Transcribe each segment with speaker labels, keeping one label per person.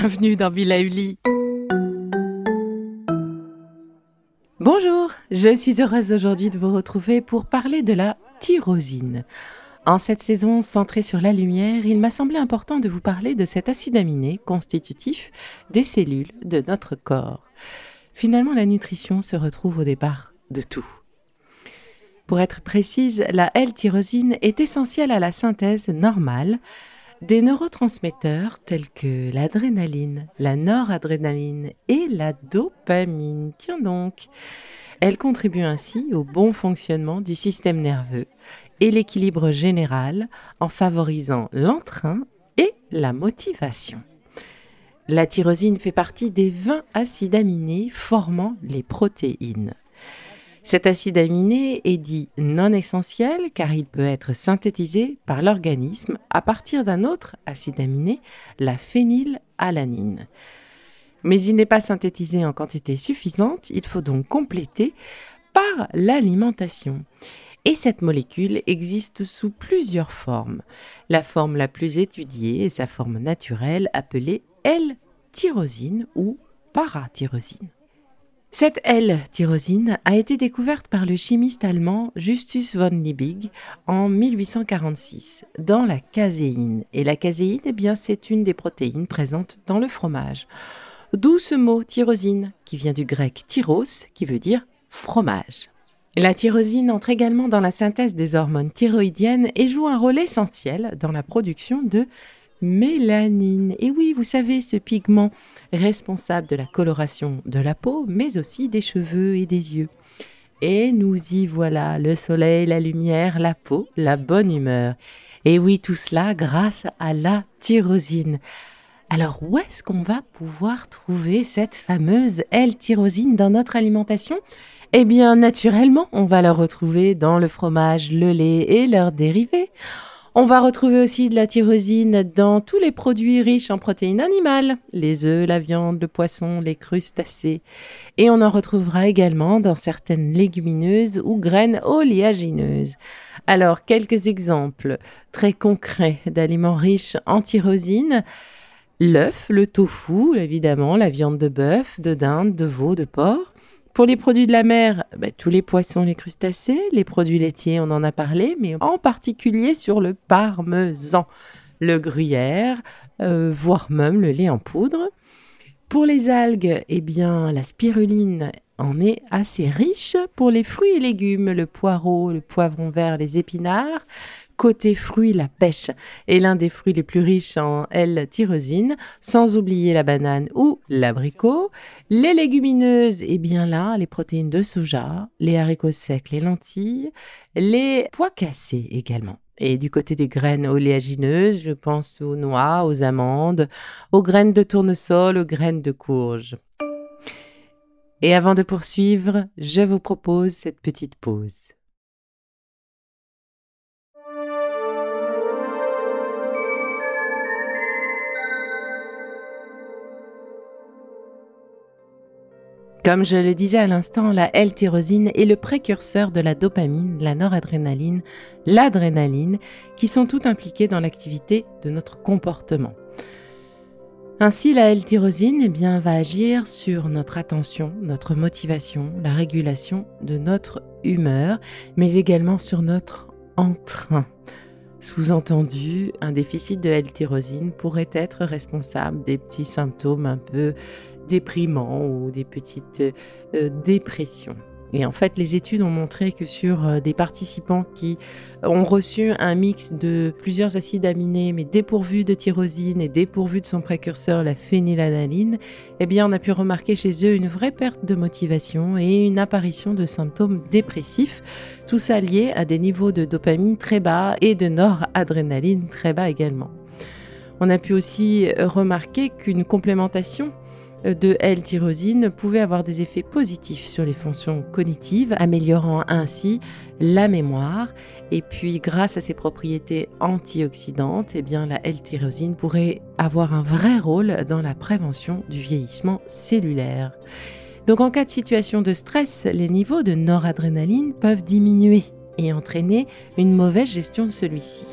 Speaker 1: Bienvenue dans Villa. Bonjour, je suis heureuse aujourd'hui de vous retrouver pour parler de la tyrosine. En cette saison centrée sur la lumière, il m'a semblé important de vous parler de cet acide aminé constitutif des cellules de notre corps. Finalement, la nutrition se retrouve au départ de tout. Pour être précise, la L-tyrosine est essentielle à la synthèse normale des neurotransmetteurs tels que l'adrénaline, la noradrénaline et la dopamine. Tiens donc. Elle contribue ainsi au bon fonctionnement du système nerveux et l'équilibre général en favorisant l'entrain et la motivation. La tyrosine fait partie des 20 acides aminés formant les protéines. Cet acide aminé est dit non essentiel car il peut être synthétisé par l'organisme à partir d'un autre acide aminé, la phénylalanine. Mais il n'est pas synthétisé en quantité suffisante, il faut donc compléter par l'alimentation. Et cette molécule existe sous plusieurs formes. La forme la plus étudiée est sa forme naturelle appelée L-tyrosine ou paratyrosine. Cette L-tyrosine a été découverte par le chimiste allemand Justus von Liebig en 1846 dans la caséine. Et la caséine, eh bien, c'est une des protéines présentes dans le fromage. D'où ce mot tyrosine, qui vient du grec tyros, qui veut dire fromage. La tyrosine entre également dans la synthèse des hormones thyroïdiennes et joue un rôle essentiel dans la production de mélanine. Et oui, vous savez, ce pigment responsable de la coloration de la peau, mais aussi des cheveux et des yeux. Et nous y voilà, le soleil, la lumière, la peau, la bonne humeur. Et oui, tout cela grâce à la tyrosine. Alors où est-ce qu'on va pouvoir trouver cette fameuse L-tyrosine dans notre alimentation? Eh bien, naturellement, on va la retrouver dans le fromage, le lait et leurs dérivés. On va retrouver aussi de la tyrosine dans tous les produits riches en protéines animales, les œufs, la viande, le poisson, les crustacés. Et on en retrouvera également dans certaines légumineuses ou graines oléagineuses. Alors, quelques exemples très concrets d'aliments riches en tyrosine. L'œuf, le tofu, évidemment, la viande de bœuf, de dinde, de veau, de porc. Pour les produits de la mer, bah, tous les poissons, les crustacés, les produits laitiers, on en a parlé, mais en particulier sur le parmesan, le gruyère, euh, voire même le lait en poudre. Pour les algues, eh bien, la spiruline en est assez riche. Pour les fruits et légumes, le poireau, le poivron vert, les épinards, Côté fruits, la pêche est l'un des fruits les plus riches en L-tyrosine, sans oublier la banane ou l'abricot. Les légumineuses, et eh bien là, les protéines de soja, les haricots secs, les lentilles, les pois cassés également. Et du côté des graines oléagineuses, je pense aux noix, aux amandes, aux graines de tournesol, aux graines de courge. Et avant de poursuivre, je vous propose cette petite pause. Comme je le disais à l'instant, la L-tyrosine est le précurseur de la dopamine, la noradrénaline, l'adrénaline, qui sont toutes impliquées dans l'activité de notre comportement. Ainsi, la L-tyrosine eh va agir sur notre attention, notre motivation, la régulation de notre humeur, mais également sur notre entrain. Sous-entendu, un déficit de L-tyrosine pourrait être responsable des petits symptômes un peu déprimants ou des petites euh, dépressions. Et en fait, les études ont montré que sur euh, des participants qui ont reçu un mix de plusieurs acides aminés, mais dépourvus de tyrosine et dépourvus de son précurseur, la phénylalalanine, eh bien, on a pu remarquer chez eux une vraie perte de motivation et une apparition de symptômes dépressifs, tout ça lié à des niveaux de dopamine très bas et de noradrénaline très bas également. On a pu aussi remarquer qu'une complémentation de L-tyrosine pouvait avoir des effets positifs sur les fonctions cognitives, améliorant ainsi la mémoire. Et puis, grâce à ses propriétés antioxydantes, eh bien, la L-tyrosine pourrait avoir un vrai rôle dans la prévention du vieillissement cellulaire. Donc, en cas de situation de stress, les niveaux de noradrénaline peuvent diminuer et entraîner une mauvaise gestion de celui-ci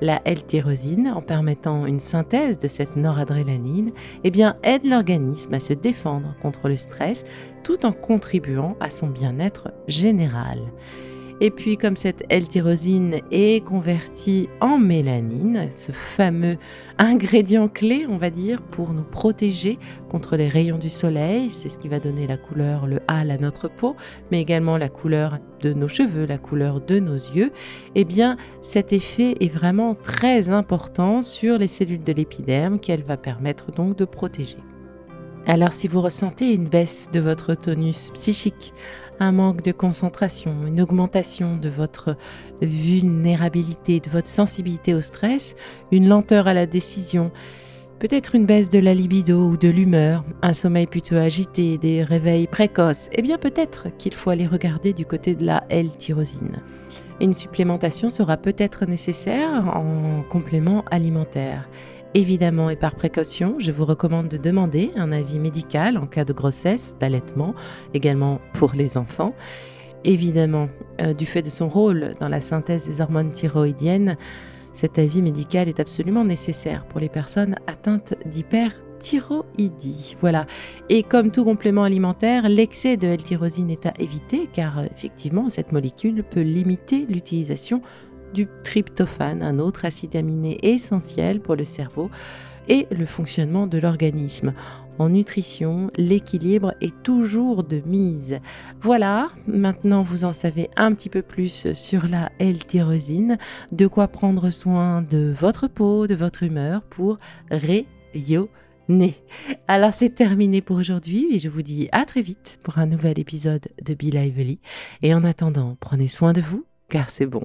Speaker 1: la L-tyrosine, en permettant une synthèse de cette noradrénaline, eh aide l'organisme à se défendre contre le stress tout en contribuant à son bien-être général. Et puis comme cette L-tyrosine est convertie en mélanine, ce fameux ingrédient clé, on va dire, pour nous protéger contre les rayons du soleil, c'est ce qui va donner la couleur, le hâle à notre peau, mais également la couleur de nos cheveux, la couleur de nos yeux, eh bien cet effet est vraiment très important sur les cellules de l'épiderme qu'elle va permettre donc de protéger. Alors si vous ressentez une baisse de votre tonus psychique, un manque de concentration, une augmentation de votre vulnérabilité, de votre sensibilité au stress, une lenteur à la décision, peut-être une baisse de la libido ou de l'humeur, un sommeil plutôt agité, des réveils précoces, eh bien peut-être qu'il faut aller regarder du côté de la L-tyrosine. Une supplémentation sera peut-être nécessaire en complément alimentaire. Évidemment et par précaution, je vous recommande de demander un avis médical en cas de grossesse, d'allaitement, également pour les enfants. Évidemment, euh, du fait de son rôle dans la synthèse des hormones thyroïdiennes, cet avis médical est absolument nécessaire pour les personnes atteintes d'hyperthyroïdie. Voilà. Et comme tout complément alimentaire, l'excès de L-tyrosine est à éviter car effectivement cette molécule peut limiter l'utilisation du tryptophane, un autre acide aminé essentiel pour le cerveau et le fonctionnement de l'organisme. En nutrition, l'équilibre est toujours de mise. Voilà, maintenant vous en savez un petit peu plus sur la L-tyrosine, de quoi prendre soin de votre peau, de votre humeur pour rayonner. Alors c'est terminé pour aujourd'hui et je vous dis à très vite pour un nouvel épisode de Be Lively. Et en attendant, prenez soin de vous car c'est bon